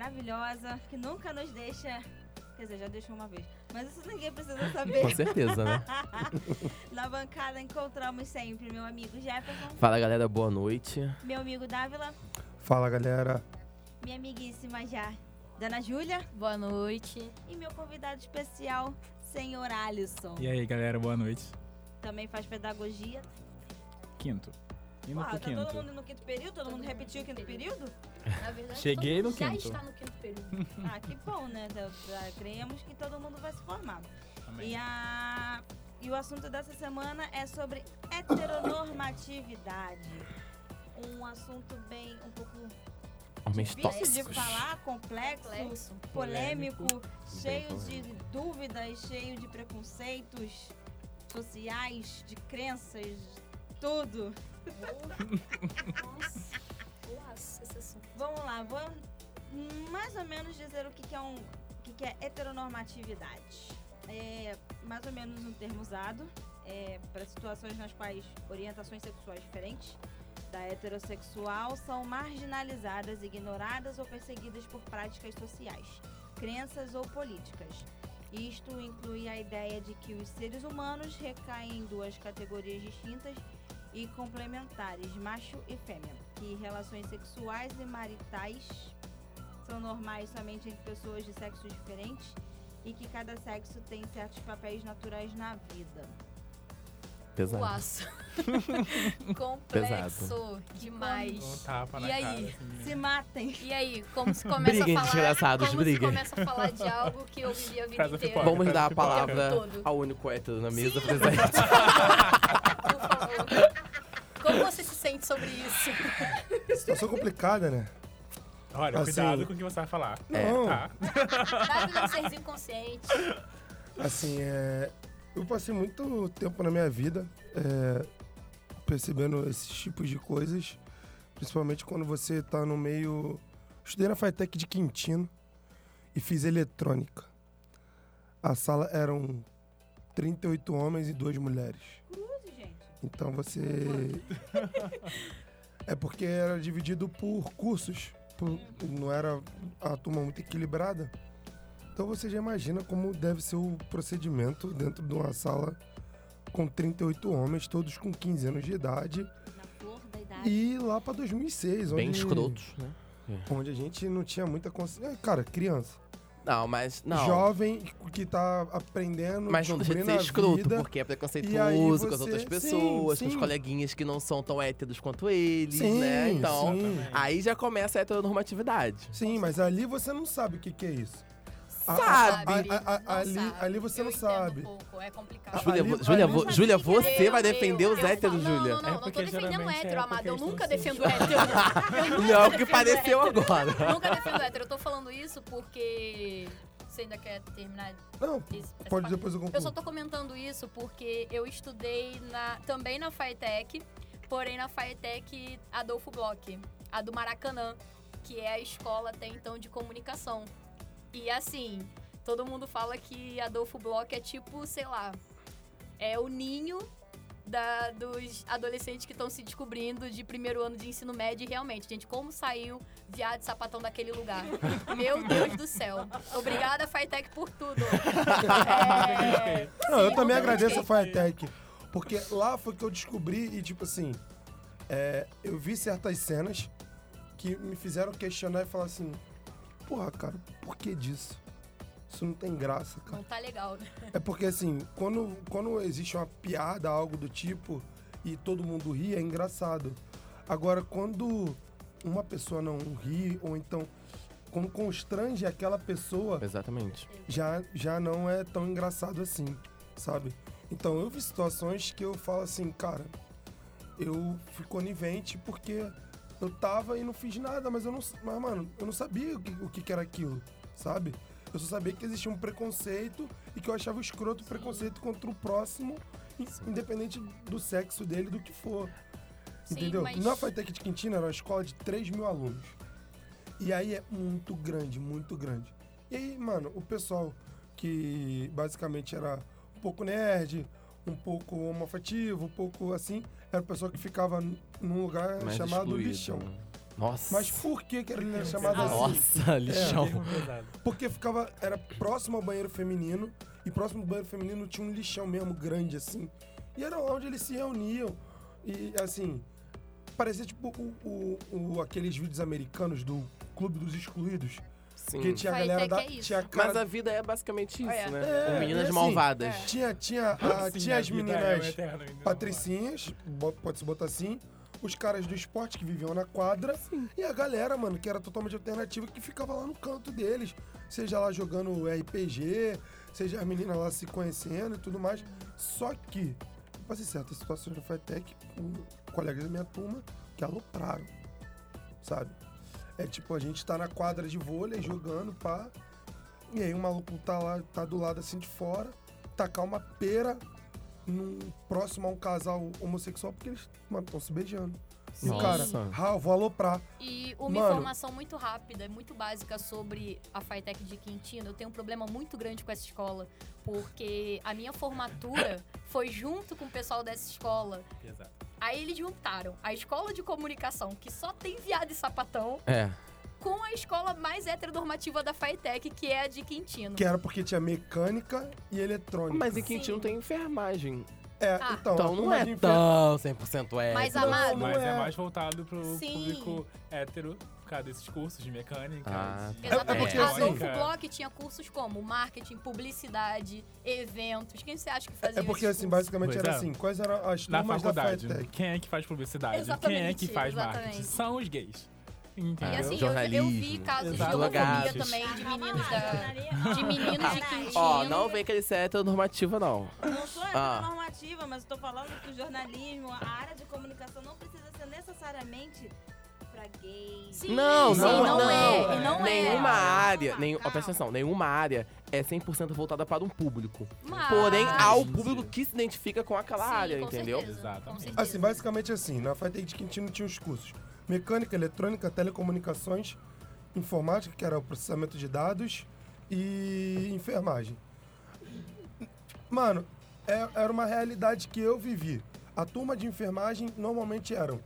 maravilhosa, que nunca nos deixa. Quer dizer, já deixou uma vez. Mas isso ninguém precisa saber. Com certeza, né? Na bancada encontramos sempre meu amigo Jefferson, Fala galera, boa noite. meu amigo Dávila, Fala galera, minha amiguíssima já, Dana Júlia, Boa noite. e meu convidado especial, senhor Alisson. E aí, galera, boa noite. Também faz pedagogia. Quinto. Indo Ah, pro tá quinto. todo mundo no quinto período? Todo, mundo repetiu o quinto período? Na verdade, Cheguei todo no mundo já quinto. está no quinto período. Ah, que bom, né? Da- Cremos que todo mundo vai se formar. Amém. E, a... e o assunto dessa semana é sobre heteronormatividade. Um assunto bem, um pouco Homens difícil tóxicos. de falar, complexo, Complexo. polêmico, cheio polêmico. de dúvidas, cheio de preconceitos sociais, de crenças, tudo. Assunto. Vamos lá, vou mais ou menos dizer o que, que é um, o que, que é heteronormatividade. É mais ou menos um termo usado é, para situações nas quais orientações sexuais diferentes da heterossexual são marginalizadas, ignoradas ou perseguidas por práticas sociais, crenças ou políticas. Isto inclui a ideia de que os seres humanos recaem em duas categorias distintas e complementares, macho e fêmea, que relações sexuais e maritais são normais somente entre pessoas de sexos diferentes e que cada sexo tem certos papéis naturais na vida. Pesado. Uaço. Complexo demais. Um tapa na E aí? cara, assim, Se matem! E aí, como se começa Briguem, a falar. desgraçados, como briguem. se começa a falar de algo que eu vivi a vida Casa inteira. pipoca. Vamos dar a Pipoca. palavra ao único hétero na mesa presente. Por favor. Como você se sente sobre isso? situação complicada, né? Olha, Assim- cuidado com o que você vai falar. Não, Tá? Dado um serzinho consciente. assim, é, eu passei muito tempo na minha vida é, percebendo esses tipos de coisas, principalmente quando você tá no meio... Estudei na Fitec de Quintino e fiz eletrônica. A sala eram 38 homens e duas mulheres. Gente. Então você. é porque era dividido por cursos. por- Não era a turma muito equilibrada. Então você já imagina como deve ser o procedimento dentro de uma sala com 38 homens, todos com 15 anos de idade. Na flor da idade. E lá pra 2006, Bem onde, escrotos, né? onde a gente não tinha muita consciência. Cara, criança. Não, mas não. Jovem que tá aprendendo, Mas descobrindo ser a escroto, vida. porque é preconceituoso com as você- outras sim, pessoas, com os sim. coleguinhas que não são tão héteros quanto eles, Sim, né? Então, sim. aí já começa a heteronormatividade. Sim, mas ali você não sabe o que, que é isso. Sabe. a- a- a- Não ali, sabe. ali você Eu não sabe. Um é complicado. Júlia, ali- Júlia, ali- vo- Eu Júlia, você eu- vai defender os héteros, Júlia? Não, não, É não, não tô defendendo geralmente hétero, é amado. Eu nunca defendo hétero. Não é o que pareceu agora. Nunca defendo hétero. Eu tô falando isso porque. Você ainda quer terminar Não, esse- pode depois eu Eu só concluo. tô comentando isso porque eu estudei na, também na FATEC, porém na FATEC Adolfo Bloch, a do Maracanã, que é a escola até então de comunicação. E assim, todo mundo fala que Adolfo Bloch é tipo, sei lá, é o ninho da- dos adolescentes que estão se descobrindo de primeiro ano de ensino médio. E realmente, gente, como saiu viado e sapatão daquele lugar? Meu Deus do céu. Obrigada, FATEC, por tudo. É, Não, eu sim, também eu agradeço a. Firetech. Porque lá foi que eu descobri e, tipo assim, é, eu vi certas cenas que me fizeram questionar e falar assim: porra, cara, por que disso? Isso não tem graça, cara. Não tá legal, né? É porque, assim, quando, quando existe uma piada, algo do tipo, e todo mundo ri, é engraçado. Agora, quando uma pessoa não ri, ou então como constrange aquela pessoa, Exatamente. já, já não é tão engraçado assim, sabe? Então eu vi situações que eu falo assim, cara, eu fui conivente porque eu tava e não fiz nada, mas eu não. Mas, mano, eu não sabia o que, o que era aquilo, sabe? Eu só sabia que existia um preconceito e que eu achava escroto o preconceito contra o próximo, in- independente do sexo dele, do que for. Sim, Entendeu? mas- Na Fitec de Quintina era uma escola de 3 mil alunos. E aí é muito grande, muito grande. E aí, mano, o pessoal que basicamente era um pouco nerd, um pouco homoafetivo, um pouco assim, era o pessoal que ficava num lugar Mais chamado excluído, lixão. né? Nossa. Mas por que, que ele era chamado assim? Nossa, lixão. Termo pesado. Porque ficava. Era próximo ao banheiro feminino. E próximo ao banheiro feminino tinha um lixão mesmo grande, assim. E era onde eles se reuniam. E assim. Parecia tipo o, o- o- aqueles vídeos americanos do Clube dos Excluídos. Sim. Que tinha a Vai galera ter da. que é isso. Tinha a cara Mas a vida é basicamente isso, É. né? É, meninas é assim. malvadas. É. Tinha, tinha, a- Sim, tinha a as vida é um meninas eterno patricinhas, bo- pode-se botar assim, os caras do esporte que viviam na quadra, e a galera, mano, que era totalmente alternativa, que ficava lá no canto deles, seja lá jogando RPG, seja as meninas lá se conhecendo e tudo mais. Só que, passei certas situações no Fightec com colegas da minha turma que alopraram, sabe? É tipo, a gente tá na quadra de vôlei jogando, pá. E aí o maluco tá lá, tá do lado assim de fora, tacar uma pera num, próximo a um casal homossexual, porque eles, mano, estão se beijando. E o cara, ah, eu vou aloprar. E uma Mano. informação muito rápida, muito básica sobre a Fitec de Quintino. Eu tenho um problema muito grande com essa escola, porque a minha formatura foi junto com o pessoal dessa escola. Pesado. Aí eles juntaram a escola de comunicação, que só tem viado e sapatão, É. com a escola mais heteronormativa da Fitec, que é a de Quintino. Que era porque tinha mecânica e eletrônica. Mas em Quintino tem enfermagem. É, Ah. então, Então não é de enfer- tão 100% hétero. Mas, amado, não Mas é. é. mais voltado pro Sim. público hétero, causa desses cursos de mecânica. Ah, de Exatamente. porque, a assim- Adolfo Bloch tinha cursos como marketing, publicidade, eventos. Quem você acha que fazia É porque, assim, cursos? basicamente Pois era é. assim, quais eram as Na turmas da faculdade, Fightec? quem é que faz publicidade? Quem é Exatamente, que faz exatamente. marketing? São os gays. E Entendeu? assim, eu, eu vi Jornalismo, casos de exatamente. homofobia também, de meninos da... De meninos de Quintino. Ó, não vem querer ser heteronormativa, não. Não sou Ah. normativa, mas estou falando que o jornalismo, a área de comunicação não precisa ser necessariamente pra gays. Sim, Não, sim, não, não, não. é. E não nenhuma é. área, nenhum, ó, Calma. presta atenção, nenhuma área é 100% voltada para um público. Mas... Porém, há o público que se identifica com aquela Sim, área, com entendeu? certeza, Exatamente. Assim, basicamente assim, na Fightec de Quintino tinha os cursos mecânica, eletrônica, telecomunicações, informática, que era o processamento de dados, e enfermagem. Mano, é- era uma realidade que eu vivi. A turma de enfermagem normalmente eram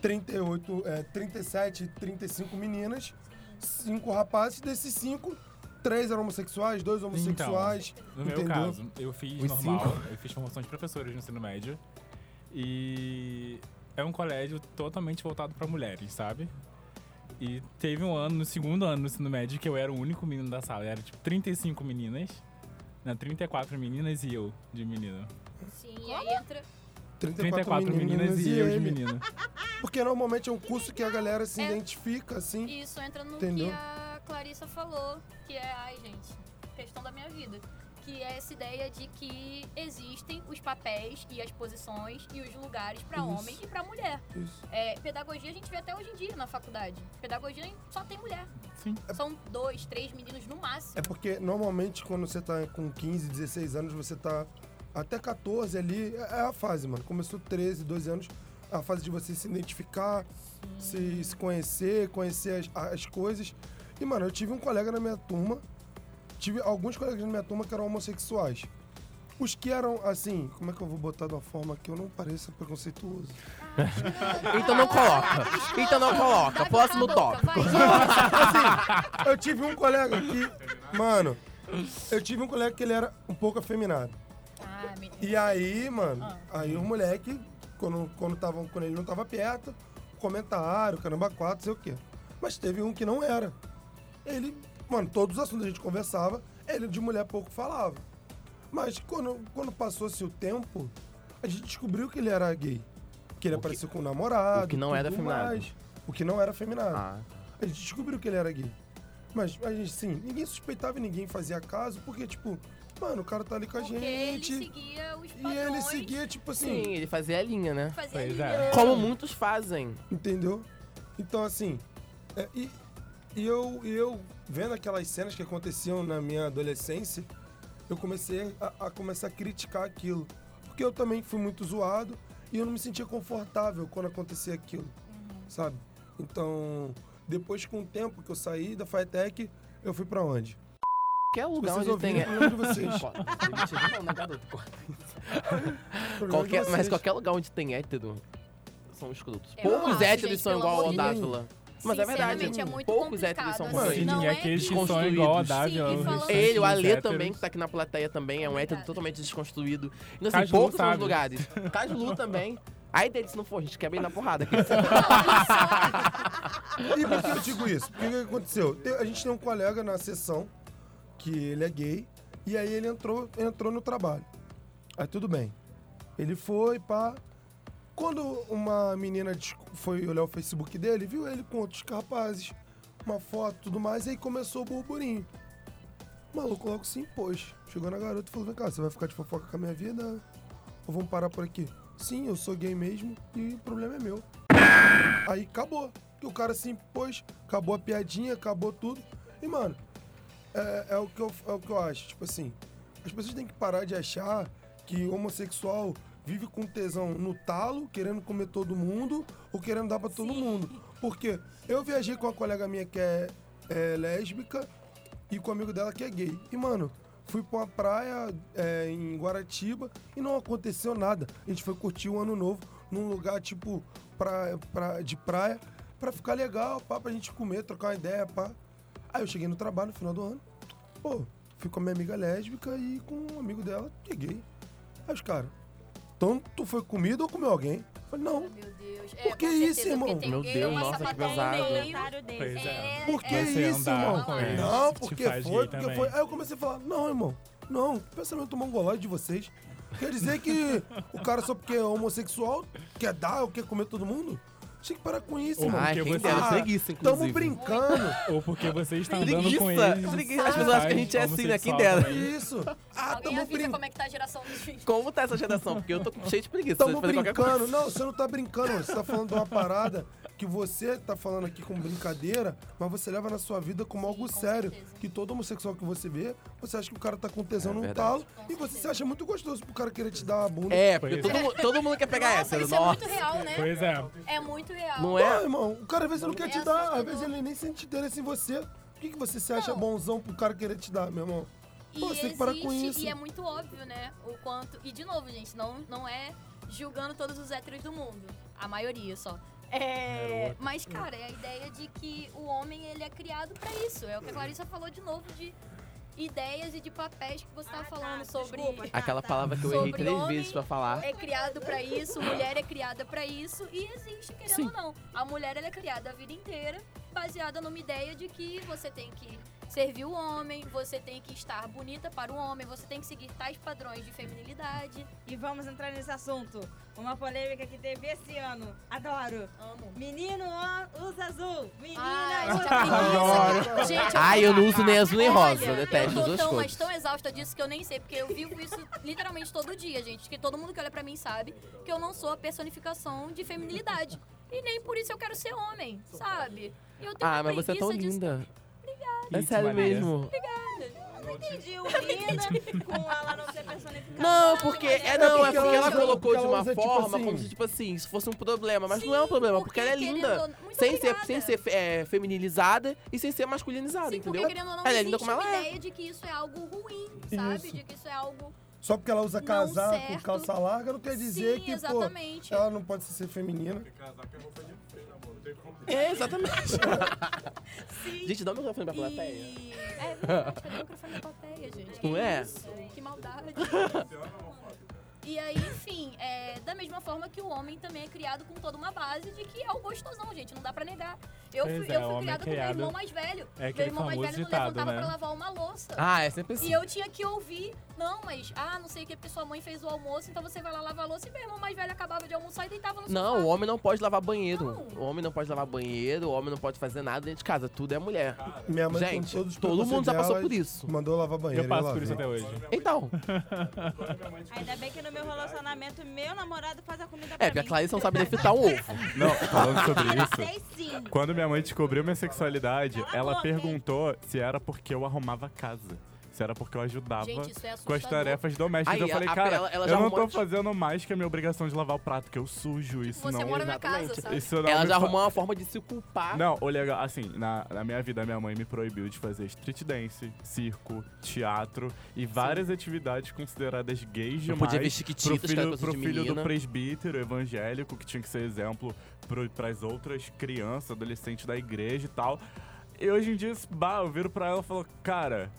38, é, 37, 35 meninas, cinco rapazes, desses cinco, três eram homossexuais, dois homossexuais. No meu entendeu? caso, eu fiz Os normal, eu fiz formação de professores no ensino médio. E é um colégio totalmente voltado para mulheres, sabe? E teve um ano, no segundo ano do ensino médio, que eu era o único menino da sala. Era tipo 35 meninas, né, 34 meninas e eu de menino. Sim, e aí entra... 34, 34 meninas e eu de menino. Porque normalmente é um curso que a galera se É. identifica, assim. Isso entra no Entendeu? que a Clarissa falou, que é, ai gente, questão da minha vida. Que é essa ideia de que existem os papéis e as posições e os lugares para homem e para mulher. Isso. É, pedagogia a gente vê até hoje em dia na faculdade. Pedagogia só tem mulher. Sim. São dois, três meninos no máximo. É porque normalmente quando você tá com 15, 16 anos, você tá até 14 ali, é é a fase, mano. Começou 13, 12 anos, é a fase de você se identificar, se, se conhecer, conhecer as, as coisas. E, mano, eu tive um colega na minha turma, tive alguns colegas na minha turma que eram homossexuais. Os que eram, assim, como é que eu vou botar de uma forma que eu não pareça preconceituoso? Então não coloca. Então não coloca. Próximo tópico. vai. Eu tive um colega que, mano, eu tive um colega que ele era um pouco afeminado. Ah, menino. E aí, mano, Ah. aí o moleque, quando, quando, tava, quando ele não tava perto, comentário, caramba, quatro, sei o quê. Mas teve um que não era. Ele, mano, todos os assuntos a gente conversava, ele de mulher pouco falava. Mas quando, quando passou-se o tempo, a gente descobriu que ele era gay. Que ele O que- apareceu com um namorado. o que não era mais. O que não era afeminado. Ah, A gente descobriu que ele era gay. Mas, a gente, sim, ninguém suspeitava e ninguém fazia caso, porque, tipo, mano, o cara tá ali com a Porque ele gente. seguia os E padrões. ele seguia, tipo assim, sim, ele fazia a linha, né? Fazia Pois ali, é. né? Como muitos fazem. entendeu? Então, assim, é, e, e eu, e eu vendo aquelas cenas que aconteciam na minha adolescência, eu comecei a, a começar a criticar aquilo. Porque eu também fui muito zoado e eu não me sentia confortável quando acontecia aquilo, sabe? Então, depois com o tempo que eu saí da Fitec, eu fui pra onde? Qualquer lugar vocês onde tem. de vocês. Né, de Qualquer, mas vocês. qualquer lugar onde tem hétero são escrotos. Eu Poucos acho, héteros gente, são igual ao Dávila. Mas é verdade, é muito poucos héteros são assim, não é aqueles que são desconstruídos. igual a Sim, Davi. Ele, o Alê também, que tá aqui na plateia também, é um hétero totalmente desconstruído. Então, assim, Caju poucos são os lugares. Caju também. Aí dele, se não for, a gente quebra ele na porrada. E por que eu digo isso? Porque o que aconteceu? A gente tem um colega na sessão que ele é gay e aí ele entrou, entrou no trabalho. Aí tudo bem. Ele foi, pá. Quando uma menina foi olhar o Facebook dele, viu ele com outros rapazes, uma foto e tudo mais, aí começou o burburinho. O maluco logo se impôs. Chegou na garota e falou: Vem cá, você vai ficar de fofoca com a minha vida? Ou vamos parar por aqui? Sim, eu sou gay mesmo e o problema é meu. Aí acabou. Que o cara se impôs, acabou a piadinha, acabou tudo. E, mano, é, é o que eu, é o que eu acho. Tipo assim, as pessoas têm que parar de achar que homossexual vive com tesão no talo, querendo comer todo mundo ou querendo dar pra todo mundo. Porque eu viajei com uma colega minha que é, é lésbica e com um amigo dela que é gay. E, mano, fui pra uma praia é, em Guaratiba e não aconteceu nada. A gente foi curtir o ano novo num lugar, tipo, pra, pra, de praia, pra ficar legal, pá, pra gente comer, trocar uma ideia, pá. Aí eu cheguei no trabalho no final do ano. Pô, fui com a minha amiga lésbica e com um amigo dela que é gay. Aí os caras, então tu foi comido ou comeu alguém? Eu falei, não. Meu Deus. É, Por que com isso, irmão? Meu Deus, uma nossa, que pesado. Pois é. Por que Você isso, irmão? Não, porque foi, porque também. foi. Aí eu comecei a falar, não, irmão, não, pensamento mongolóide de vocês. Quer dizer que o cara só porque é homossexual quer dar ou quer comer todo mundo? Tinha que parar com isso, Ou irmão. Ai, porque quem você- dera, Ah, preguiça, inclusive. Tamo brincando. Ou porque você está andando Preguiça, com eles. preguiça. As pessoas acham que a gente é assim, né? Quem dera. Isso. Ah, Alguém tamo avisa brincando. como é que tá a geração dos filhos. Como tá essa geração? Porque eu tô cheio de preguiça Tamo brincando. Não, você não tá brincando. Você tá falando de uma parada que você tá falando aqui como brincadeira, mas você leva na sua vida como algo com sério. certeza. Que todo homossexual que você vê, você acha que o cara tá com tesão É num verdade. talo e você se acha muito gostoso pro cara querer te dar a bunda. É, porque todo, é. mundo- todo mundo quer pegar Nossa, essa. isso é Nossa. muito real, né? Pois é. É muito real. Não Não, é? irmão. O cara às vezes não quer É te dar, às vezes ele nem sente interesse em você. Por que, que você se acha Não. bonzão pro cara querer te dar, meu irmão? E Pô, você tem que parar com existe, isso. E é muito óbvio, né? O quanto. E de novo, gente, não, não é julgando todos os héteros do mundo. A maioria só. É, Garoto. mas, cara, é a ideia de que o homem ele é criado pra isso. É o que a Clarissa falou de novo de ideias e de papéis que você tava falando sobre. desculpa. Aquela tá. palavra que eu errei Sobre três vezes pra falar. É criado pra isso, mulher é criada pra isso e existe, querendo Sim. ou não. A mulher ela é criada a vida inteira baseada numa ideia de que você tem que servir o homem, você tem que estar bonita para o homem, você tem que seguir tais padrões de feminilidade. E vamos entrar nesse assunto. Uma polêmica que teve esse ano. Adoro. Amo. Menino usa azul. Menina Ai, usa gente, a preguiça. Gente, eu Ai, eu não uso nem azul nem Olha, rosa. Eu detesto eu as duas tão, mas tão exausta disso que eu nem sei, porque eu vivo isso literalmente todo dia, gente. Que todo mundo que olha pra mim sabe que eu não sou a personificação de feminilidade. E nem por isso eu quero ser homem, sabe? E eu tenho Ah, uma mas você é tão linda. É Isso, sério mesmo. Não entendi o linda com ela não ser personificada. Não, porque é não, é porque porque ela colocou porque de uma usa, tipo forma assim- como se tipo assim, isso fosse um problema, mas Sim, não é um problema, porque, porque, ela é linda, ou sem ser obrigada. sem ser é, feminilizada e sem ser masculinizada, Sim, porque entendeu? querendo ou não, Ela é linda como ela é. ideia de que isso é algo ruim, sabe? Isso. De que isso é algo... Só porque ela usa casaco, calça larga, não quer dizer Sim, que, pô, exatamente. ela não pode ser feminina. É, exatamente. Gente, dá o microfone pra plateia. E... É verdade, cadê o microfone da plateia, gente? Não é? Isso? Que maldade. E aí, enfim, é, da mesma forma que o homem também é criado com toda uma base de que é o gostosão, gente, não dá pra negar. Eu Pois fui, é, eu fui criada com meu irmão mais velho. É meu irmão mais velho não ditado, levantava né? pra lavar uma louça. Ah, é sempre E assim. eu tinha que ouvir, não, mas, ah, não sei o que, porque sua mãe fez o almoço, então você vai lá lavar a louça. E meu irmão mais velho acabava de almoçar e deitava no Não, sofá. o homem não pode lavar banheiro. Não. O homem não pode lavar banheiro, o homem não pode fazer nada dentro de casa. Tudo é mulher. Minha mãe, Gente, os todo mundo já passou por isso. Mandou eu lavar banheiro. Eu passo por lavei. isso até hoje. Então, Ainda bem que no meu relacionamento, meu namorado faz a comida pra é, porque a mim. Clarissa não sabe defritar um ovo. Não, falando sobre isso. Sei sim. Quando minha mãe descobriu minha sexualidade, Cala a ela boca, hein? perguntou se era porque eu arrumava casa. Se era porque eu ajudava Gente, isso é com as tarefas domésticas. Aí, eu falei, a- cara, ela- ela eu não tô antes. fazendo mais que a minha obrigação de lavar o prato, que eu sujo isso. Você não, mora na casa, Exatamente. sabe? isso não Ela já fa- arrumou uma forma de se culpar. Não, o legal, assim, na, na minha vida, minha mãe me proibiu de fazer street dance, circo, teatro e várias atividades consideradas gays Não demais. podia vestir pro chiquititas, que era filho, coisa pro de filho do presbítero evangélico, que tinha que ser exemplo para as outras crianças, adolescentes da igreja e tal. E hoje em dia, bah, eu viro pra ela e falo, cara.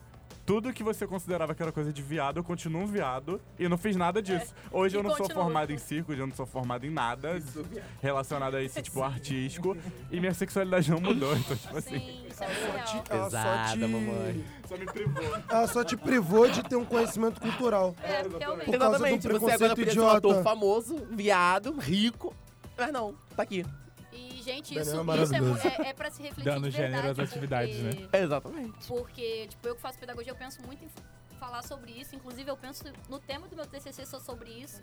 Tudo que você considerava que era coisa de viado, eu continuo um viado e não fiz nada disso. Hoje E eu não sou continua. formado em circo, hoje eu não sou formado em nada relacionado a esse tipo artístico e minha sexualidade não mudou. Então, tipo assim, Sim, isso é Ela muito só te- real. ela só Pesada, te- mamãe. só me privou. Ela só te privou de ter um conhecimento cultural. É, realmente. Por causa do Exatamente. Você agora preconceito ser um idiota. ator famoso, viado, rico. Mas não, tá aqui. E, gente, Daniel isso, é isso é, é, é pra se refletir Dando de verdade, gênero às porque- atividades, né? Exatamente. Porque, tipo, eu que faço pedagogia, eu penso muito em falar sobre isso. Inclusive, eu penso no tema do meu TCC só sobre isso.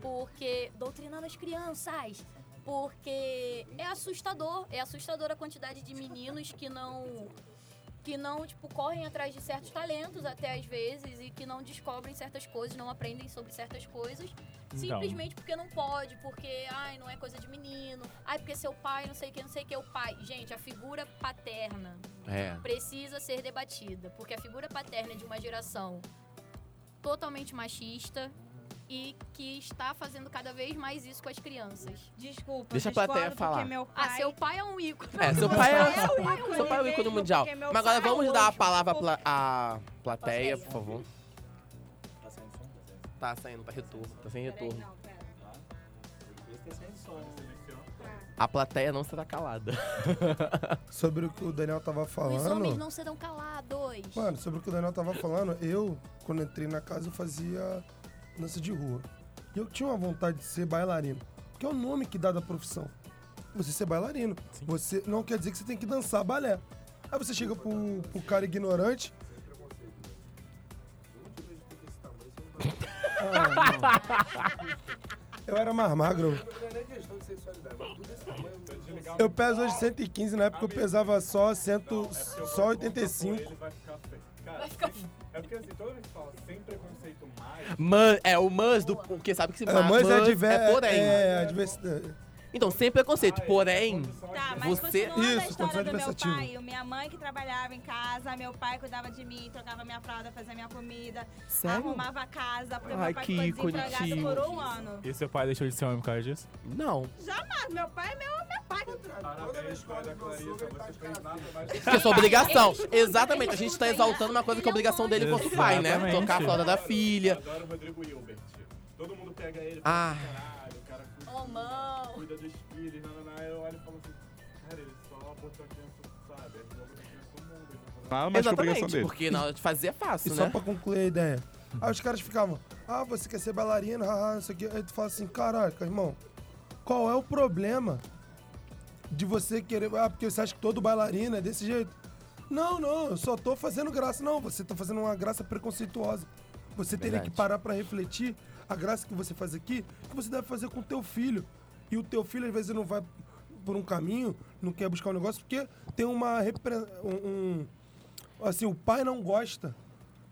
Porque... Doutrinando as crianças. Porque é assustador. É assustador a quantidade de meninos que não... Que não, tipo, correm atrás de certos talentos até às vezes e que não descobrem certas coisas, não aprendem sobre certas coisas. Simplesmente porque não pode, porque, ai, não é coisa de menino. Ai, porque seu pai, não sei o que, não sei o que, é o pai. Gente, a figura paterna É. precisa ser debatida, porque a figura paterna é de uma geração totalmente machista e que está fazendo cada vez mais isso com as crianças. Desculpa, Deixa a discordo plateia falar. meu pai... Ah, seu pai é um ícone. É, seu pai é, pai é o ícone seu pai é o ícone mundial. Mas agora pai vamos é dar a palavra por- pla a plateia, por favor. Tá saindo, tá retorno, tá sem retorno. A plateia não será calada. Sobre o que o Daniel tava Os falando. homens não serão calados. Mano, sobre o que o Daniel tava falando, eu, quando entrei na casa, eu fazia dança de rua. E eu tinha uma vontade de ser bailarino. Que é o nome que dá da profissão. Você ser bailarino. Você não quer dizer que você tem que dançar balé. Aí você chega pro, pro cara ignorante. Ah, não. eu era mais magro. Eu peso hoje 115, na época eu pesava só, 100, só 85. Ele vai ficar feio. É porque assim, toda vez que fala sem preconceito Man, é o mas do. Porque sabe que se É, mas é, adver, é porém. é adversidade. Então, sem preconceito, porém. Tá, mas Você- continuando a Isso, história condição do meu pai, minha mãe que trabalhava em casa, meu pai cuidava de mim, trocava minha fralda, fazia minha comida, Sério? arrumava a casa, porque Ai, meu pai que ficou ícone, desempregado tio. por um ano. E seu pai deixou de ser homem por causa disso? Não. Jamais, meu pai é meu, meu pai. parabéns, pai da Clarissa, você fez nada mais Porque é sua obrigação. Exatamente, a gente tá exaltando uma coisa que é obrigação dele enquanto pai, né? Exatamente. Tocar a flauta da Eu filha. adoro o Rodrigo Hilbert. Todo mundo pega ele Ah. Mão. cuida dos filhos, não, não, não. Eu olho e falo assim, cara, ele só botou a criança, sabe? Ele botou a criança no mundo. ele não faz Nada mais que a obrigação Exatamente, dele. porque na hora de fazer é E fácil, só né? pra concluir a ideia. Aí os caras ficavam, ah, você quer ser bailarino, haha, isso aqui. Aí tu fala assim, caraca, irmão, qual é o problema de você querer. Ah, porque você acha que todo bailarino é desse jeito? Não, não, eu só tô fazendo graça. Não, você tá fazendo uma graça preconceituosa. Você teria Verdade. que parar pra refletir a graça que você faz aqui, que você deve fazer com o teu filho. E o teu filho, às vezes, não vai por um caminho, não quer buscar um negócio, porque tem uma. um- um- assim, o pai não gosta.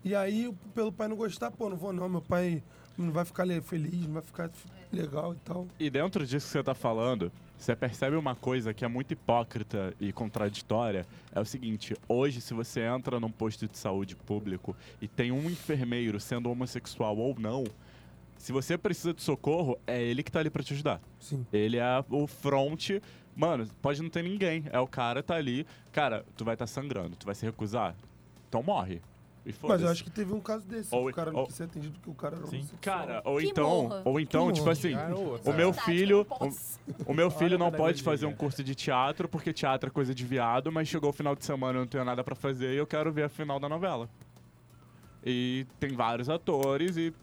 E aí, pelo pai não gostar, pô, não vou não, meu pai não vai ficar feliz, não vai ficar legal e tal. E dentro disso que você tá falando, você percebe uma coisa que é muito hipócrita e contraditória. É o seguinte, hoje se você entra num posto de saúde público e tem um enfermeiro sendo homossexual ou não, se você precisa de socorro, é ele que tá ali pra te ajudar. Sim. Ele é o front. Mano, pode não ter ninguém. É o cara tá ali. Cara, tu vai estar sangrando, tu vai se recusar? Então morre. E Mas eu acho que teve um caso desse, Ou- o cara não ou- quis ser atendido porque o cara era Sim. Cara, ou Que então, morra. ou então, Que tipo morra. assim, Garoto. o meu filho, posso. o meu filho não pode fazer um curso de teatro porque teatro é coisa de viado, mas chegou o final de semana eu não tenho nada pra fazer e eu quero ver a final da novela. E tem vários atores e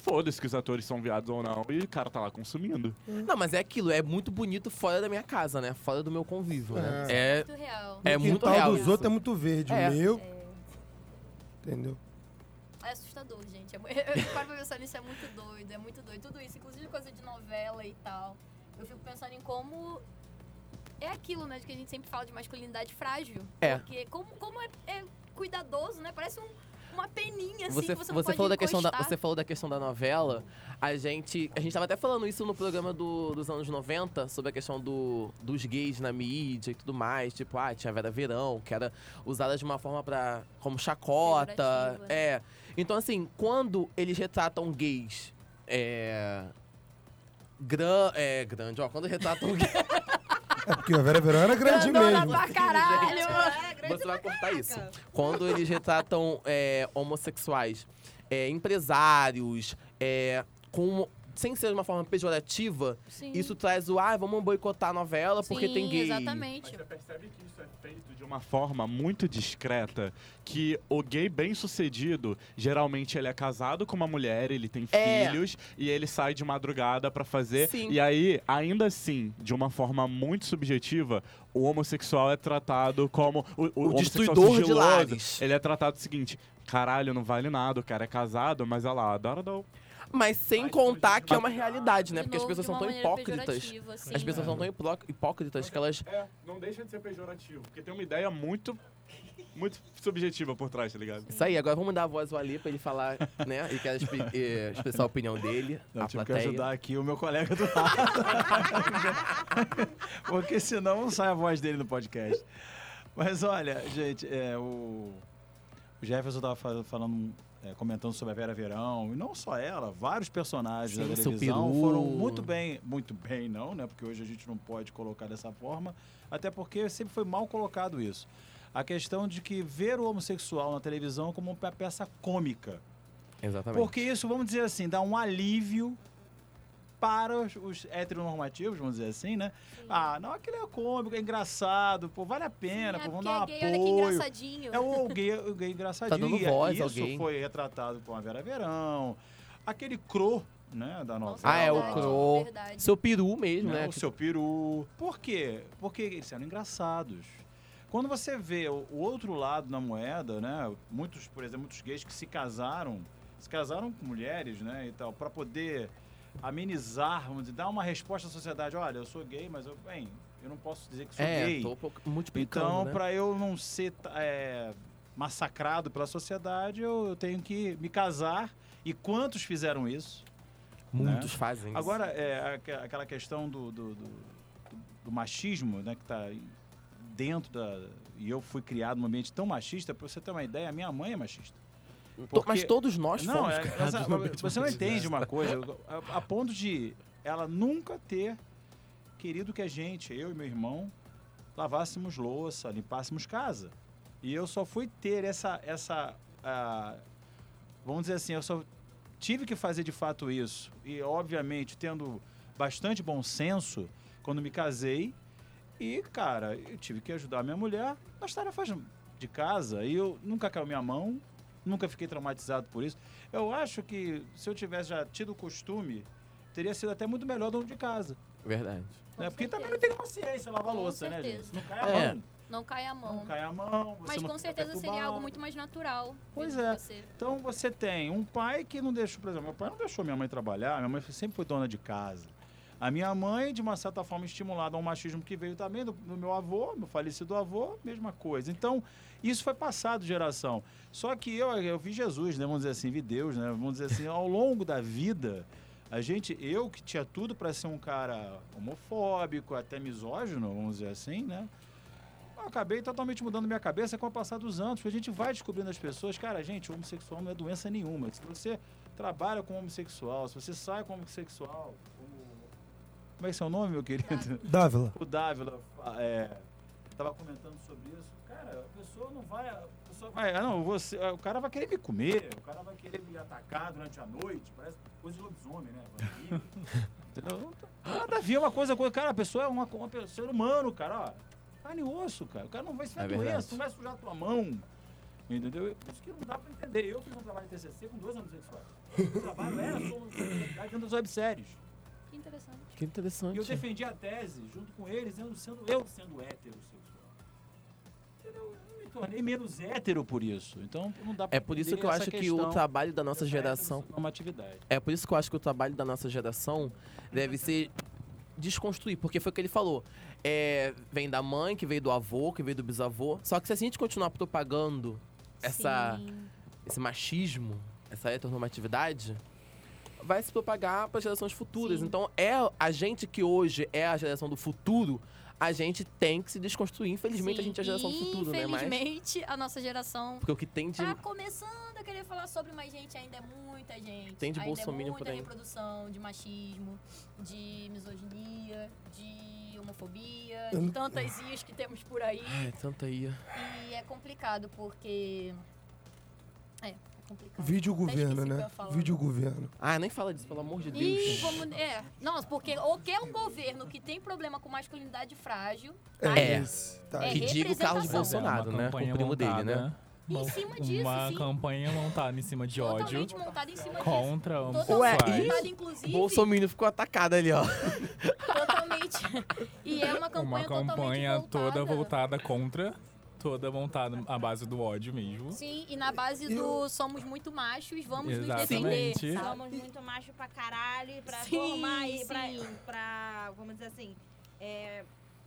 foda-se que os atores são viados ou não e o cara tá lá consumindo. Não, mas é aquilo, é muito bonito fora da minha casa, né? Fora do meu convívio, né? É, Muito real. é o muito quintal real. dos isso. outros é muito verde. É. O meu, É, entendeu? é assustador, gente. É, mu- eu paro pra pensar nisso, é muito doido, é muito doido. Tudo isso, inclusive coisa de novela e tal. Eu fico pensando em como é aquilo, né, de que a gente sempre fala de masculinidade frágil. É. Porque como, como é, é cuidadoso, né? Parece um, uma peninha, assim, Você, que você falou da questão da, você falou da questão da novela. A gente, a gente tava até falando isso no programa do- dos anos 90, sobre a questão do, dos gays na mídia e tudo mais. Tipo, ah, tinha a Vera Verão, que era usada de uma forma para como chacota. Né? É. Então, assim, quando eles retratam gays. É. Gran, é, grande, ó. Quando retratam gays. É porque a Vera Verão era grande Grandona mesmo. pra caralho! Era grande Você vai cortar caraca. isso. Quando eles retratam é, homossexuais, é, empresários, é, com, sem ser de uma forma pejorativa, Sim. isso traz o ah, vamos boicotar a novela porque Sim, tem gay. Exatamente. Mas você percebe que isso é feito de uma forma muito discreta, que o gay bem sucedido, geralmente ele é casado com uma mulher, ele tem É. filhos e ele sai de madrugada pra fazer. Sim. E aí, ainda assim, de uma forma muito subjetiva, o homossexual é tratado como o, o, O destruidor de lares. Ele é tratado o seguinte: caralho, não vale nada, o cara é casado, mas olha lá, adora Mas sem contar que é uma realidade, né? Porque as novo, pessoas são tão hipócritas. assim. As pessoas são tão hipó- hipócritas que elas. É, não deixa de ser pejorativo, porque tem uma ideia muito, muito subjetiva por trás, tá ligado? Isso aí, agora vamos dar a voz ao Ali pra ele falar, né? E quero exp- expressar a opinião dele, Eu a tive que plateia. ajudar aqui o meu colega do lado. Porque senão não sai a voz dele no podcast. Mas olha, gente, é, o, o Jefferson estava falando, é, comentando sobre a Vera Verão, e não só ela, vários personagens Sim, da televisão foram muito bem, muito bem não, né? Porque hoje a gente não pode colocar dessa forma, até porque sempre foi mal colocado isso. A questão de que ver o homossexual na televisão como uma peça cômica. Exatamente. Porque isso, vamos dizer assim, dá um alívio para os, os heteronormativos, vamos dizer assim, né? Ah, não, aquele é cômico, é engraçado, pô, vale a pena, Sim, pô, é vamos porque dar um é gay, olha que apoio. engraçadinho. É o gay, o gay engraçadinho. Tá dando e voz isso gay. foi retratado com a Vera Verão. Aquele Cro, né, da novela. Ah, é o Cro. verdade. Seu peru mesmo, né, né? o seu peru. Por quê? Porque eles eram engraçados. Quando você vê o, o outro lado da moeda, né? Muitos, por exemplo, muitos gays que se casaram, se casaram com mulheres, né, e tal, para poder amenizar, vamos dizer, dar uma resposta à sociedade. Olha, eu sou gay, mas eu, bem, eu não posso dizer que sou É, gay. tô multiplicando, Então, né? para eu não ser é, massacrado pela sociedade, eu, eu tenho que me casar. E quantos fizeram isso? Muitos fazem isso. Agora, é, aque- aquela questão do, do, do- do machismo, né, que está dentro da. E eu fui criado num ambiente tão machista, para você ter uma ideia, a minha mãe é machista. Porque- Mas todos nós Não, fomos é, criados mas a- no ambiente você não entende uma coisa, a, a ponto de ela nunca ter querido que a gente, eu e meu irmão, lavássemos louça, limpássemos casa. E eu só fui ter essa, essa ah, vamos dizer assim, eu só tive que fazer de fato isso. E, obviamente, tendo bastante bom senso, quando me casei, e, cara, eu tive que ajudar minha mulher nas tarefas de casa. E eu nunca caiu minha mão, nunca fiquei traumatizado por isso. Eu acho que se eu tivesse já tido o costume, teria sido até muito melhor dono de casa. Verdade. Né? Porque certeza. também não tem consciência lavar louça, né, certeza. gente? Não cai a É. mão. Não cai a mão. Não cai a mão. Mas com certeza seria algo muito mais natural. Pois é. você. Então você tem um pai que não deixou, por exemplo, meu pai não deixou minha mãe trabalhar, minha mãe sempre foi dona de casa. A minha mãe, de uma certa forma, estimulada ao machismo que veio também do, do meu avô, meu falecido avô, mesma coisa. Então, isso foi passado geração. Só que eu, eu vi Jesus, né? Vamos dizer assim, vi Deus, né? Vamos dizer assim, ao longo da vida, a gente, eu que tinha tudo para ser um cara homofóbico, até misógino, vamos dizer assim, né? Eu acabei totalmente mudando minha cabeça com o passar dos anos, porque a gente vai descobrindo as pessoas, cara, gente, homossexual não é doença nenhuma. Se você trabalha com homossexual, se você sai com homossexual, como, é que é seu nome, meu querido? Dávila. O Dávila é, tava comentando sobre isso. Cara, a pessoa não vai. A pessoa vai. Ah, não, você, o cara vai querer me comer, o cara vai querer me atacar durante a noite. Parece coisa de lobisomem, né? Nada a ver uma coisa com. Cara, a pessoa é uma, uma pessoa- ser humano, cara. Ó, carne e osso, cara. O cara não vai se É doença, não vai sujar a tua mão. Entendeu? Por isso que não dá pra entender. Eu fiz um trabalho de TCC com dois homossexuais. O trabalho era sobre homossexualidade dentro das webséries. Que interessante. Que interessante. E eu defendi a tese, junto com eles, eu sendo, eu sendo heterossexual. Entendeu? Eu me tornei menos hétero por isso. Então não dá pra É por isso que eu acho que o trabalho da nossa geração. É por isso que eu acho que o trabalho da nossa geração deve ser desconstruir, porque foi o que ele falou. É, vem da mãe, que veio do avô, que veio do bisavô. Só que se a gente continuar propagando essa, Sim. esse machismo, essa heteronormatividade, vai se propagar para gerações futuras. Sim. Então, é a gente que hoje é a geração do futuro, a gente tem que se desconstruir. Infelizmente, a Sim, gente é a geração do futuro, né? Mas, Infelizmente, a nossa geração porque o que tem de... tá começando a querer falar sobre, mas, gente, ainda é muita gente. Tem de ainda bolsominion é muita por aí. reprodução de machismo, de misoginia, de homofobia, de tantas ias que temos por aí. Ai, tanta ia. E é complicado, porque... É, é complicado. Vídeo governo, o né? Vídeo governo. Ah, nem fala disso, pelo amor de Deus. E vamos. É, nossa, porque ou que é um governo que tem problema com masculinidade frágil, tá? É. esse, tá É Que diga o Carlos. Bolsonaro, É uma né? Com o campanha primo dele, né? Uma- cima disso, Uma sim. campanha montada em cima de ódio montada em cima contra Totalmente Ué, inclusive. Bolsonaro ficou atacado ali, ó. Totalmente. E é uma Uma campanha, campanha totalmente voltada. toda voltada contra, toda montada à base do ódio mesmo. Sim, e na base Eu- do somos muito machos, vamos nos Exatamente. defender. sabe? Somos muito macho pra caralho pra Sim, formar e pra, sim. pra, vamos dizer assim, é,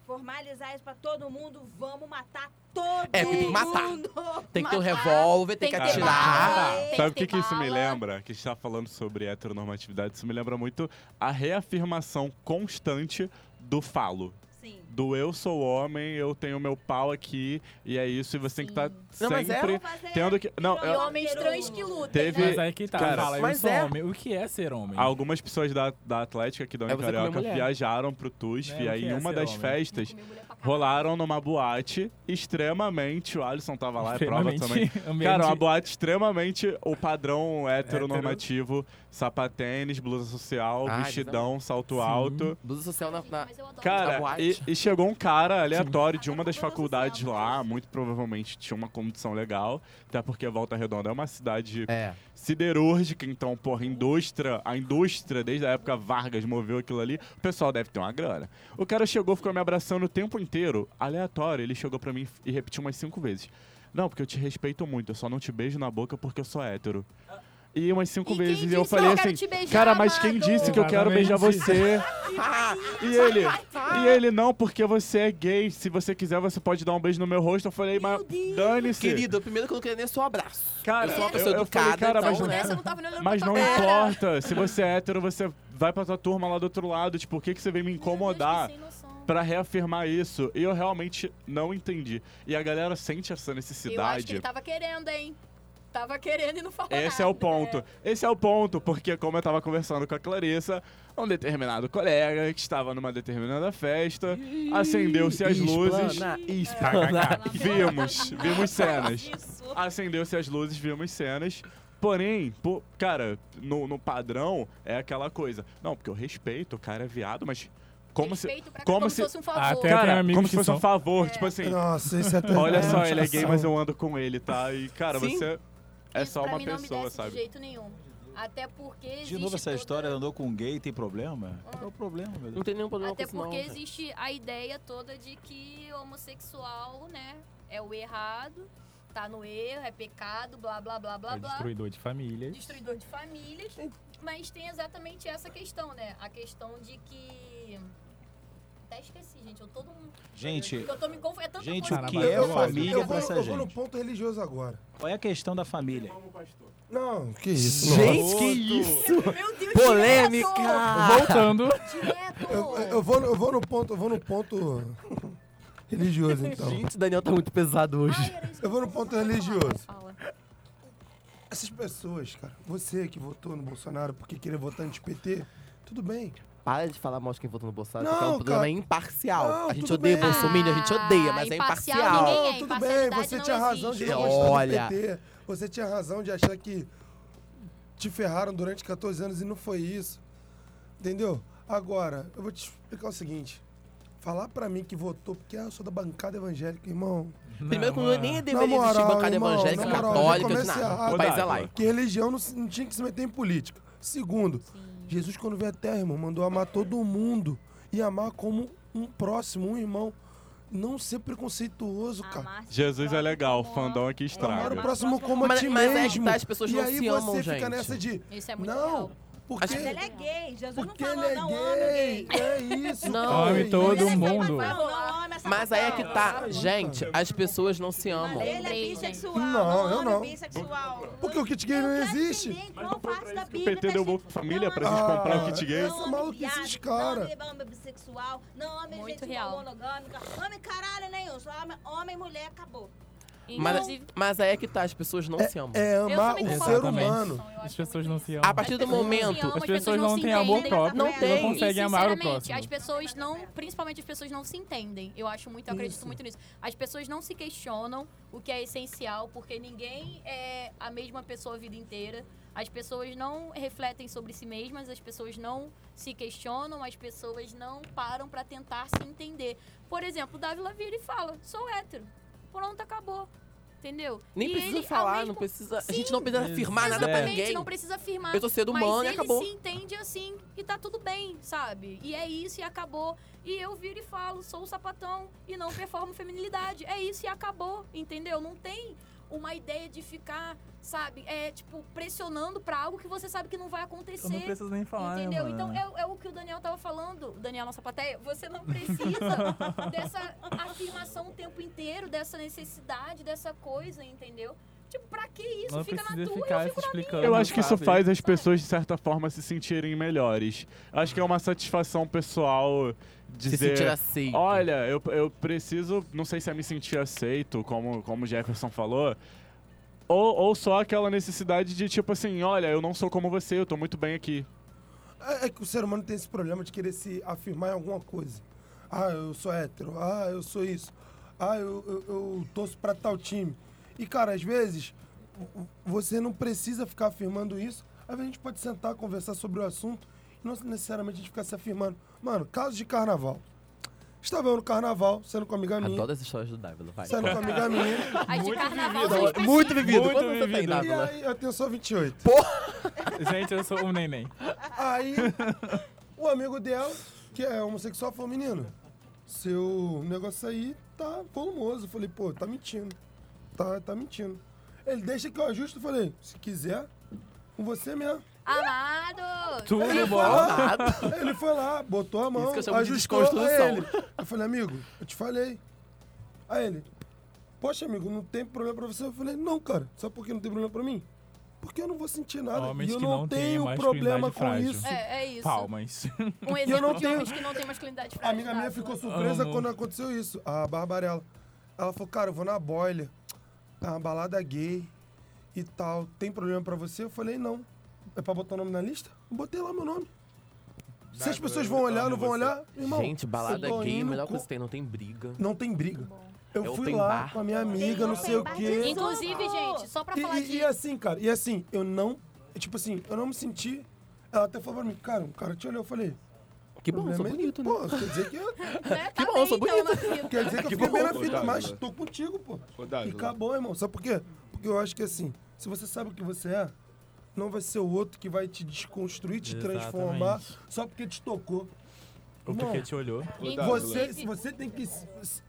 formalizar isso pra todo mundo, vamos matar todo É, tem que matar. mundo. Tem que ter um revólver, tem, tem que atirar. bala. Tem Sabe o que que, isso me lembra? Que a gente tá falando sobre heteronormatividade. Isso me lembra muito a reafirmação constante do falo. Sim. Do eu sou homem, eu tenho meu pau aqui, e é isso, e você tem que estar Não, mas é- sempre fazer tendo que. Não, eu- homens trans que lutem, Teve- né? Mas aí que tá, Cara, fala, eu mas sou é. homem. O que é ser homem? algumas pessoas da, da Atlética aqui da É comer Unicarioca mulher. viajaram pro TUSF, É, e o aí em é uma das homem? festas rolaram numa boate extremamente. O Alisson tava lá, é prova também. ambiente- Cara, uma boate extremamente o padrão heteronormativo, sapatênis, blusa social, Ai, vestidão, salto Sim. alto. Blusa social na... Na- mas eu adoro Na Cara, boate. e, e chegou um cara aleatório de uma das faculdades lá, muito provavelmente tinha uma condição legal, até porque Volta Redonda é uma cidade É. siderúrgica, então, porra, indústria, a indústria, desde a época Vargas moveu aquilo ali, o pessoal deve ter uma grana. O cara chegou, ficou me abraçando o tempo inteiro, aleatório, ele chegou pra mim e repetiu umas cinco vezes. Não, porque eu te respeito muito, eu só não te beijo na boca porque eu sou hétero. E umas cinco E quem vezes disse eu falei eu quero assim, te beijar, cara, mas quem amado?" disse que eu quero beijar você? E ele, e ele, não, porque você é gay. Se você quiser, você pode dar um beijo no meu rosto. Eu falei, mas dane-se. Querido, primeiro que eu não queria nem seu abraço. Cara, eu sou uma eu- pessoa eu educada, falei, cara, então, mas Se eu né? pudesse, eu não tava nem olhando Mas não importa. Se você é hétero, você vai pra tua turma lá do outro lado. Tipo, por que, que você veio me incomodar? Pra reafirmar isso. E eu realmente não entendi. E a galera sente essa Eu acho que necessidade. ele tava querendo, hein? Tava querendo e não falou Esse é o nada, ponto. né? Esse é o ponto, porque como eu tava conversando com a Clarissa, um determinado colega que estava numa determinada festa, acendeu-se as luzes. Explana, É. Vimos, vimos cenas. Acendeu-se as luzes, vimos cenas. Porém, pô, cara, no, no padrão é aquela coisa. Não, porque eu respeito, o cara é viado, mas como se. Respeito pra cá, como como se- se fosse um favor. Até Cara, como se fosse um são- favor, É. tipo assim. Nossa, isso é Olha é só, ele é gay, mas eu ando com ele, tá? E, cara, Sim. você é só pra uma mim não me pessoa, desce sabe? de jeito nenhum. Até porque De existe novo, essa toda- história andou com gay, tem problema? Qual é o problema, meu Deus? Não tem nenhum problema Até com isso, não. porque cara. existe a ideia toda de que homossexual, né, é o errado, tá no erro, é pecado, blá blá blá blá É blá. destruidor de famílias. Destruidor de famílias. Mas tem exatamente essa questão, né? A questão de que. Até esqueci, gente. Eu todo mundo. Gente, Porque eu tô me. É tanta gente, coisa o que é família Eu pra vou, essa eu vou no gente? ponto religioso agora. Qual é a questão da família? Não, que isso. Gente, que isso? Meu Deus, Polêmica! Voltando, Direto! Eu, eu vou, no- eu vou no ponto, eu vou no ponto religioso, então. Gente, o Daniel tá muito pesado hoje. Ai, Eu vou no ponto religioso. Fala. Essas pessoas, cara, você que votou no Bolsonaro porque queria votar anti-PT, tudo bem. Para de falar mal de quem votou no Bolsonaro, Não, porque é um programa cara. imparcial. Não, a gente odeia bem. Bolsonaro, a gente odeia, mas é imparcial, imparcial. é. Não, tudo bem, você tinha razão de existe. não gostar Olha. do PT. Você tinha razão de achar que te ferraram durante 14 anos e não foi isso. Entendeu? Agora, eu vou te explicar o seguinte. Falar pra mim que votou porque ah, eu sou da bancada evangélica, irmão. Primeiro que Não, não, é. nem Na deveria existir moral, bancada irmão, evangélica, moral, católica, de nada. errado. O país é laico. Que religião não, não tinha que se meter em política. Segundo, Jesus, quando veio à terra, irmão, mandou amar todo mundo. E amar como um próximo, um irmão. Não ser preconceituoso, cara. Amar Jesus é legal, fandão aqui Amar estraga. o próximo como a Mas- ti mas é que mesmo. tá, as pessoas e não aí se você amam, fica gente. nessa de... Isso é muito Não, real. Porque, Mas ele é gay. Jesus porque não ele falou, é não, homem gay. gay. É isso. Não. Ame é todo isso. mundo. Não, não, homem é Mas aí é que tá. Gente, as pessoas não se amam. ele é bissexual. Não, eu homem não. bissexual. Porque o kit gay não existe. qual parte da O Bíblia PT tá deu escrito, Bolsa Família não, pra gente Ah, comprar o kit gay. essa Não, homem maluquice viado, desses cara. Não, homem bissexual. Não, homem Muito gente real. monogâmica. Homem caralho nenhum. Só homem, homem e mulher, acabou. Mas, Inclusive, mas aí é que tá, as pessoas não se amam. É eu amar também o concordo ser com isso. humano. Eu acho As pessoas não se amam. A partir do não se momento. amam, As pessoas não se têm amor entendem. próprio. Não Não tem. conseguem E, amar o sinceramente, próximo. As pessoas não, principalmente as pessoas não se entendem. Eu acho muito, eu acredito Isso. muito nisso. As pessoas não se questionam o que é essencial, porque ninguém é a mesma pessoa a vida inteira. As pessoas não refletem sobre si mesmas, as pessoas não se questionam, as pessoas não param pra tentar se entender. Por exemplo, o Dávila vira e fala: "Sou hétero". Pronto, acabou. Entendeu? Nem E precisa ele, falar, mesmo- não precisa. A Sim. gente não precisa afirmar nada pra Exatamente, ninguém. não precisa afirmar. Eu sou ser humano mas e ele acabou. se entende assim e tá tudo bem, sabe? E é isso e acabou. E eu viro e falo, sou o sapatão e não performo feminilidade. É isso e acabou, entendeu? Não tem uma ideia de ficar, sabe, é tipo pressionando pra algo que você sabe que não vai acontecer. Eu não preciso nem falar, né, Entendeu? mano? Então é, é o que o Daniel tava falando, Daniel nossa plateia, você não precisa dessa afirmação o tempo inteiro, dessa necessidade, dessa coisa, entendeu? Tipo, pra que isso? Não Fica na precisa tua, ficar eu fico na minha. explicando. Eu acho que isso faz as pessoas, de certa forma, se sentirem melhores. Acho que é uma satisfação pessoal Se dizer. sentir aceito. Olha, eu, eu preciso, não sei se é me sentir aceito, como, como o Jefferson falou, ou, ou só aquela necessidade de tipo assim, olha, eu não sou como você, eu tô muito bem aqui. É, é que o ser humano tem esse problema de querer se afirmar em alguma coisa. Ah, eu sou hétero. Ah, eu sou isso. Ah, eu, eu, eu torço pra tal time. E, cara, às vezes, você não precisa ficar afirmando isso. Às vezes a gente pode sentar, conversar sobre o assunto e não necessariamente a gente ficar se afirmando. Mano, caso de carnaval. Estava eu no carnaval, sendo com amiga minha. Adoro as histórias do Dávila, vai. Sendo com amiga minha. As de carnaval Muito são vivido. Muito vivido. Muito Quantos você tem, vivido. E Dávila? aí, eu tenho só 28. Gente, eu sou um neném. Aí, o amigo dela, que é homossexual, falou: Menino, seu negócio aí tá volumoso. Eu falei: Pô, tá mentindo. Tá, tá mentindo. Ele deixa que eu ajuste. Eu falei: Se quiser, com você mesmo. Amado! Tudo Ele foi bom. lá, ele foi lá, botou a mão, Isso que eu de ajustou. desconstrução. Aí ele, eu falei: Amigo, eu te falei. Aí ele: Poxa, amigo, não tem problema pra você? Eu falei: Não, cara. Sabe por que não tem problema pra mim? Porque eu não vou sentir nada. Homens e eu que não, não tenho problema com frágil. isso. É, é isso. Palmas. Um eu exemplo não de tenho- homens que não tem masculinidade A frágil. amiga minha ficou surpresa Amo. quando aconteceu isso, a Barbarella. Ela falou, cara, eu vou na boiler, é uma balada gay e tal. Tem problema pra você? Eu falei, não. É pra botar o nome na lista? Botei lá meu nome. Se as pessoas vão olhar, não vão olhar, irmão. Gente, balada eu tô gay, indo melhor com- coisa que tem, não tem briga. Não tem briga. Eu É fui open lá bar. com a minha amiga, Tem não sei o quê. Inclusive, gente, só pra E, falar e- de... e assim, cara, e assim, eu não. Tipo assim, eu não me senti. Ela até falou pra mim, cara, o cara te olhou, eu falei. Que bom, eu sou problema é- bonito, né? Pô, quer dizer que eu, né, que tá bom, eu sou então, bonito. na quer dizer que eu Que fiquei bem na fita, Ô, mas Dávila. tô contigo, pô. Ô, E acabou, irmão. Sabe por quê? Porque eu acho que assim, se você sabe o que você é, não vai ser o outro que vai te desconstruir, te transformar Exatamente. só porque te tocou. Ou porque te olhou. Você, você tem que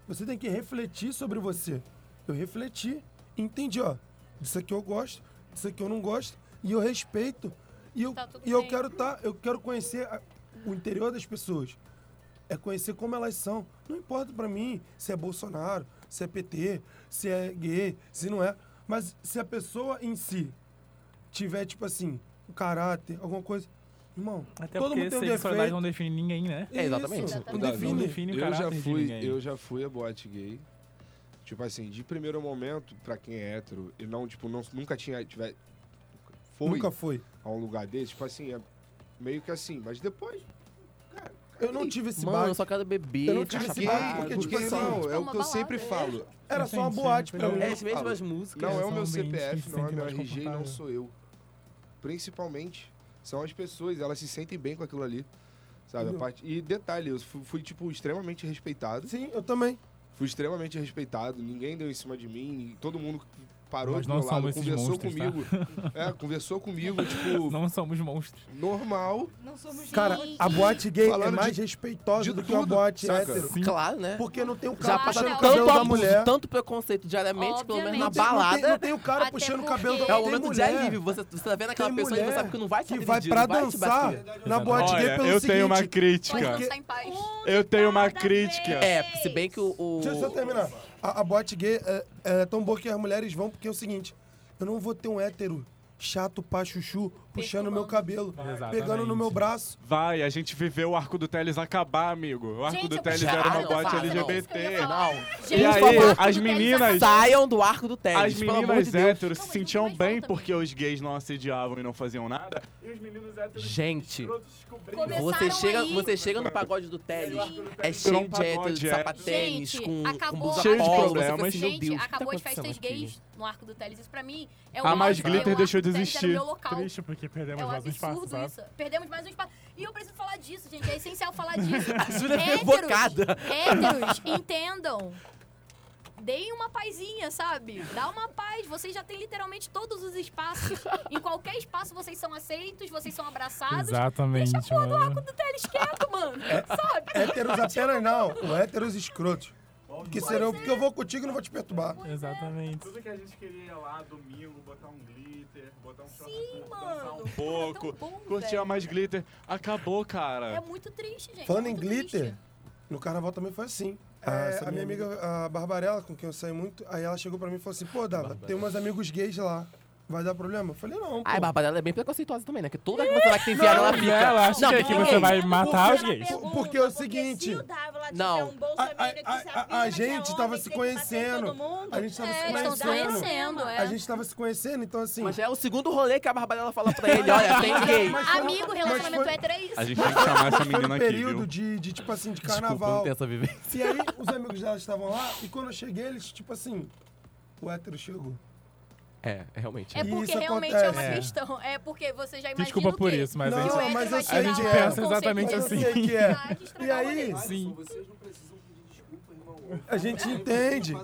você tem que refletir sobre você. Eu refleti, entendi, ó. Disso aqui eu gosto, disso aqui eu não gosto e eu respeito. E eu, Tá e eu bem. quero tá, eu quero conhecer a- o interior das pessoas. É conhecer como elas são. Não importa pra mim se é Bolsonaro, se é PT, se é gay, se não é. Mas se a pessoa em si tiver, tipo assim, um caráter, alguma coisa. Irmão, Até todo mundo tem um defeito. não define ninguém, né? É, exatamente. Isso, Exatamente. não Dávila, Não define. define o eu já fui, ninguém. eu já fui a boate gay. Tipo assim, de primeiro momento, pra quem é hétero e não, tipo, não, nunca tinha tiver foi Nunca foi. a um lugar desse, tipo assim, é meio que assim, mas depois Eu não tive esse Mano, bar. só quero beber. Eu não tive esse bar, porque, tipo assim, não, é Tipo, o uma que eu sempre falo. Era só uma boate pra mim. É as mesmas músicas. Não é o meu CPF, não é meu RG, não sou eu. Principalmente, são as pessoas, elas se sentem bem com aquilo ali. Sabe? Parte... E detalhe, eu fui, fui, tipo, extremamente respeitado. Sim, eu também. Fui extremamente respeitado, ninguém deu em cima de mim, todo mundo parou Nós do não meu lado, conversou monstros, tá? comigo. É, conversou comigo, tipo, Não somos monstros. normal. Não somos Cara, a boate gay é Falando mais de- respeitosa de do que uma tudo, boate saca? hétero. Sim. Claro, né? Porque não tem um Já cara passaram puxando o cabelo tanto da abuso, mulher. tanto preconceito diariamente, pelo menos na Obviamente. Não tem- Não tem, balada. o cara Até puxando o cabelo da É o momento de mulher alívio. Você, você tá vendo aquela Tem pessoa e você mulher sabe que não vai te que vai pra dançar na boate gay pelo eu tenho uma crítica. Eu tenho uma crítica. É, se bem que o... o- Deixa eu só terminar. A, a boate gay é, é tão boa que as mulheres vão porque é o seguinte: eu não vou ter um hétero chato pra chuchu puxando meu cabelo, Exatamente. pegando no meu braço. Vai, a gente viveu o arco do Teles acabar, amigo. O arco Gente, do Teles era uma fala, LGBT. não. Não. Gente, E aí, as meninas-. Saiam do arco do As Teles, de meninas héteros se sentiam bem porque os gays não assediavam e não faziam nada. E os meninos héteros Gente, Você chega, aí- você chega no pagode do Teles, é cheio um de héteros, de é. sapatênis, Gente, com, blusa Cheio de problemas. Gente, acabou as festas gays no Arco do Teles. Isso pra mim é o A mais glitter deixou Arco de do Teles era existir. Triste porque perdemos É um mais um espaço, isso. Perdemos mais um espaço. E eu preciso falar disso, gente. É essencial falar disso. A Júlia é Héteros, revocada. Héteros, entendam. Deem uma pazinha, sabe? Dá uma paz. Vocês já têm literalmente todos os espaços. Em qualquer espaço vocês são aceitos, vocês são abraçados. Exatamente, Deixa a porra do mano. arco do Teles quieto, mano. Sabe? Héteros apenas não, o héteros escrotos. Que serão, porque eu vou contigo e não vou te perturbar. Exatamente. Tudo que a gente queria lá, domingo, botar um glitter, botar um short Sim, curto, mano. um É pouco, tão bom, curtir velho. mais glitter. Acabou, É cara. muito triste, gente. Falando é em glitter, triste. no carnaval também foi assim. Ah, É, essa a minha minha amiga, a Barbarella, com quem eu saí muito, aí ela chegou pra mim e falou assim, pô, Dava, tem umas amigos gays lá. Vai dar problema? Eu falei, não, pô. Ah, a Barbara é bem preconceituosa também, né? Que lugar que você vai que tem enfiado, ela fica. Ela acha Não, que porque aqui você gay. vai matar os gays. pergunta, Porque é o seguinte- Não. um A, a- que que é gente tava que se que conhecendo. A gente tava É, se estão se conhecendo. conhecendo, é. A gente tava se conhecendo, então assim. Mas já é o segundo rolê que a Barbarella fala pra ele, olha, tem gay. Amigo, relacionamento foi- hétero é isso. A gente tem que chamar essa menina aqui, período de, de, tipo assim, de Desculpa, não carnaval. tem essa vivência. E aí, os amigos dela estavam lá, e quando eu cheguei, eles, tipo assim, o hétero chegou. É, realmente. É porque isso realmente é uma acontece. questão. É porque você já imagina Desculpa por isso, mas Não, a gente, mas eu sei é. com pensa exatamente assim. sei que é. E aí, Sim. Vocês não precisam pedir desculpa, irmão. a gente entende.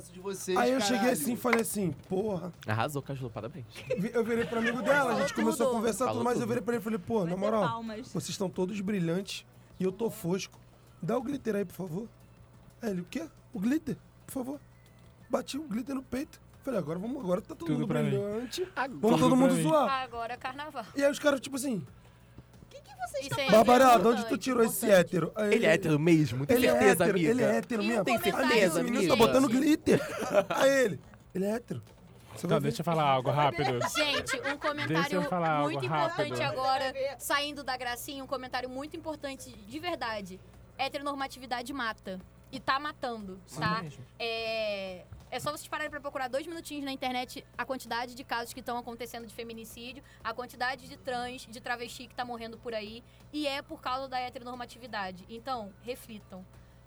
Aí eu cheguei assim e falei assim, porra. Arrasou, Caju, parabéns. Vi- Eu virei pro amigo dela, a gente começou a conversar tudo mais. Eu virei pra ele e falei, pô, na moral, vocês estão todos brilhantes e eu tô fosco. Dá o glitter aí, por favor. Aí ele, o quê? O glitter, por favor. Bati o glitter no peito. Falei, agora vamos, agora tá todo Tudo mundo pra mim. brilhante. Vamos Tudo todo pra mundo mim. zoar. Agora é carnaval. E aí os caras, tipo assim, Isso aí é Barbarella, de onde importante, tu tirou esse importante. hétero? Aí Ele é hétero mesmo, tem Ele é certeza, hétero, amiga? ele é hétero E o mesmo. Tem comentário, certeza, Esse menino amiga? tá botando glitter. Aí ele, ele é hétero. Você vai Então, ver. deixa eu falar algo rápido. Gente, um Deixa comentário eu falar algo muito rápido. importante agora, saindo da gracinha, um comentário muito importante de verdade. Heteronormatividade mata. E tá matando, tá? É, é só vocês pararem pra procurar dois minutinhos na internet a quantidade de casos que estão acontecendo de feminicídio, a quantidade de trans, de travesti que tá morrendo por aí. E é por causa da heteronormatividade. Então, reflitam.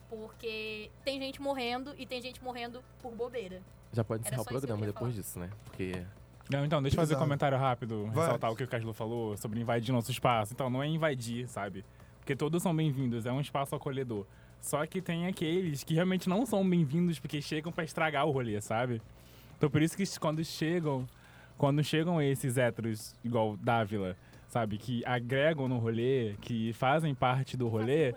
Porque tem gente morrendo e tem gente morrendo por bobeira. Já pode encerrar o programa depois falar. disso, né? Porque Não, então, deixa eu fazer um comentário rápido, Vai. ressaltar o que o Caslu falou sobre invadir nosso espaço. Então, não é invadir, sabe? Porque todos são bem-vindos, é um espaço acolhedor. Só que tem aqueles que realmente não são bem-vindos porque chegam pra estragar o rolê, sabe? Então, por isso que quando chegam, quando chegam esses héteros, igual Dávila, sabe? Que agregam no rolê, que fazem parte do rolê,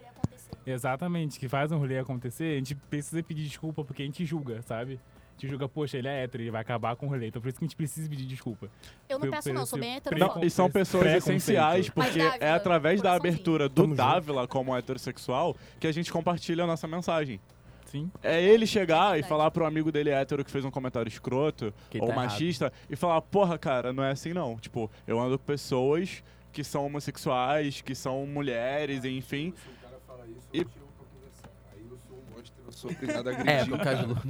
Exatamente, que faz um rolê acontecer, a gente precisa pedir desculpa porque a gente julga, sabe? A gente julga, poxa, ele é hétero, ele vai acabar com o rolê. Então por isso que a gente precisa pedir desculpa. Eu não peço não, sou bem heterofoba. e são pessoas essenciais, Mas, porque Dávila, é através da abertura do. Dávila como heterossexual que a gente compartilha a nossa mensagem. Sim. É ele chegar e Verdade. falar pro amigo dele hétero que fez um comentário escroto Que ou tá machista e falar, porra, cara, não é assim não. Tipo, eu ando com pessoas que são homossexuais, que são mulheres, enfim. Se o cara fala isso, E- eu chego pra conversar. Aí eu sou um monstro, eu sou obrigado a É, pro Caju, né?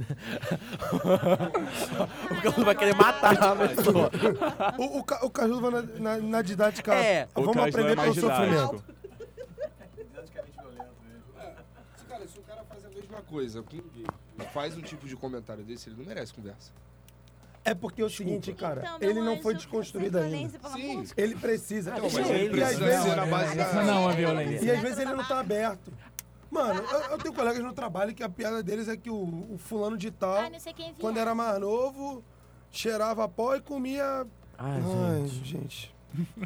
o Caju vai querer matar a pessoa. O, o, Ca- o Caju vai na, na, na didática. É, o vamos Caslu aprender é pelo mais sofrimento. didático. Se, cara, se o cara faz a mesma coisa com gay e faz um tipo de comentário desse, ele não merece conversa. É porque é o seguinte, cara, Então, meu ele não foi anjo, desconstruído sem ainda. violência, pelo Sim. amor de Ele precisa. Não, mas E ele às precisa vezes- ser na base Isso da... não é violência. E às vezes ele não tá aberto. Mano, eu, eu tenho colegas no trabalho que a piada deles é que o, o fulano de tal, Ah, não sei quem é quando era mais novo, cheirava pó e comia. Ai, Ai, gente. gente.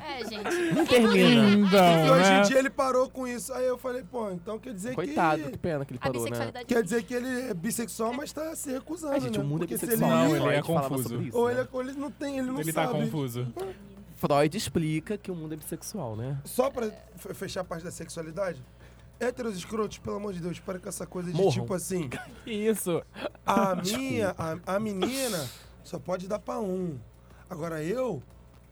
É, gente. Não termina. E Então, hoje em né? dia ele parou com isso. Aí eu falei, pô, então quer dizer Coitado, que que. pena que ele A parou, né? Quer dizer que ele é bissexual, mas tá se recusando. Ai, gente, né? o mundo é Porque se bissexual. Não, ele, ele é confuso. sobre isso, ou né? ele, ou ele não tem, ele não Ele tá sabe. confuso. Freud explica que o mundo é bissexual, né? Só pra fechar a parte da sexualidade, héteros escrotos, pelo amor de Deus, para com essa coisa de Morram. tipo assim, Que isso? a minha, a, a menina só pode dar pra um. Agora eu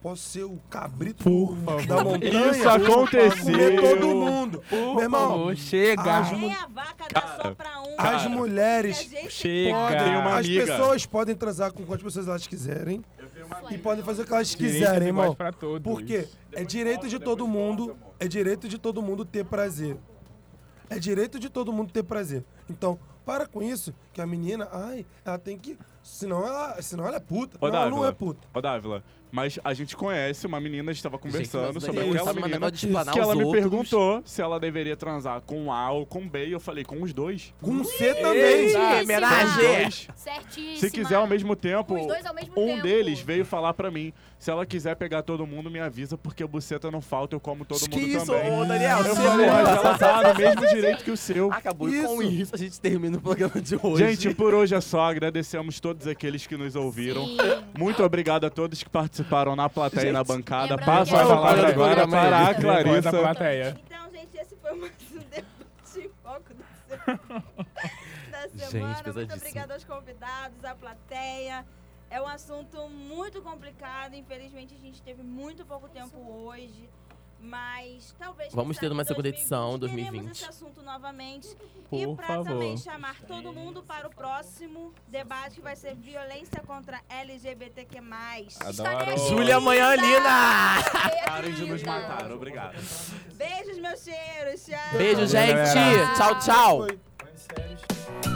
posso ser o cabrito Por favor. da montanha. Isso aconteceu. Comer todo mundo. Meu irmão, Ô, chega. as, mu- Nem a vaca dá só pra um. as mulheres Chega. podem, as pessoas podem transar com quantas pessoas elas quiserem e podem fazer o que elas quiserem, irmão. pra todos. Por quê? É direito de todo mundo, é direito de todo mundo ter prazer. É direito de todo mundo ter prazer. Então, para com isso, que a menina, ai, ela tem que. Senão ela, senão ela é puta. Ô, não, ela não é puta. Ô, Dávila, mas a gente conhece uma menina, a gente estava conversando o sobre aquela um menina que ela me outros. perguntou se ela deveria transar com A ou com B, e eu falei, com os dois. Com C também. Homenagem. Certíssima. Se quiser ao mesmo tempo, Os dois ao mesmo um tempo. deles veio falar pra mim, se ela quiser pegar todo mundo, me avisa, porque buceta não falta, eu como todo que mundo isso, também. ô, Daniel? Eu falei, é mas ela tá no mesmo direito que o seu. Acabou e com Isso. isso a gente termina o programa de hoje. Gente, por hoje é só. Agradecemos todos aqueles que nos ouviram. Sim. Muito obrigado a todos que participaram na plateia e na bancada. lembrando Passo que a é o palavra programa agora para a. Depois da Clarissa. plateia. Então, gente, esse foi mais um debate em foco da semana. da Gente, semana. Muito pesadíssimo. obrigada aos convidados, à plateia. É um assunto muito complicado. Infelizmente, a gente teve muito pouco tempo hoje. Mas talvez. Vamos ter uma segunda edição, teremos 2020. esse assunto novamente. e Por para favor. também chamar todo mundo para o próximo debate que vai ser violência contra LGBTQ. Adoro. Júlia Manholina! Parem de nos matar. Obrigado. Beijos, meus cheiros. Tchau. Beijo, gente. Tchau, tchau. Foi.